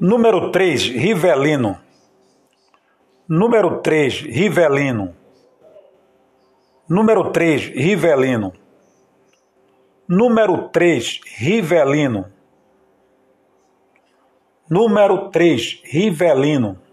Número 3, Rivelino. Número 3, Rivelino. Número 3, Rivelino. Número 3, Rivelino. Número 3, Rivelino.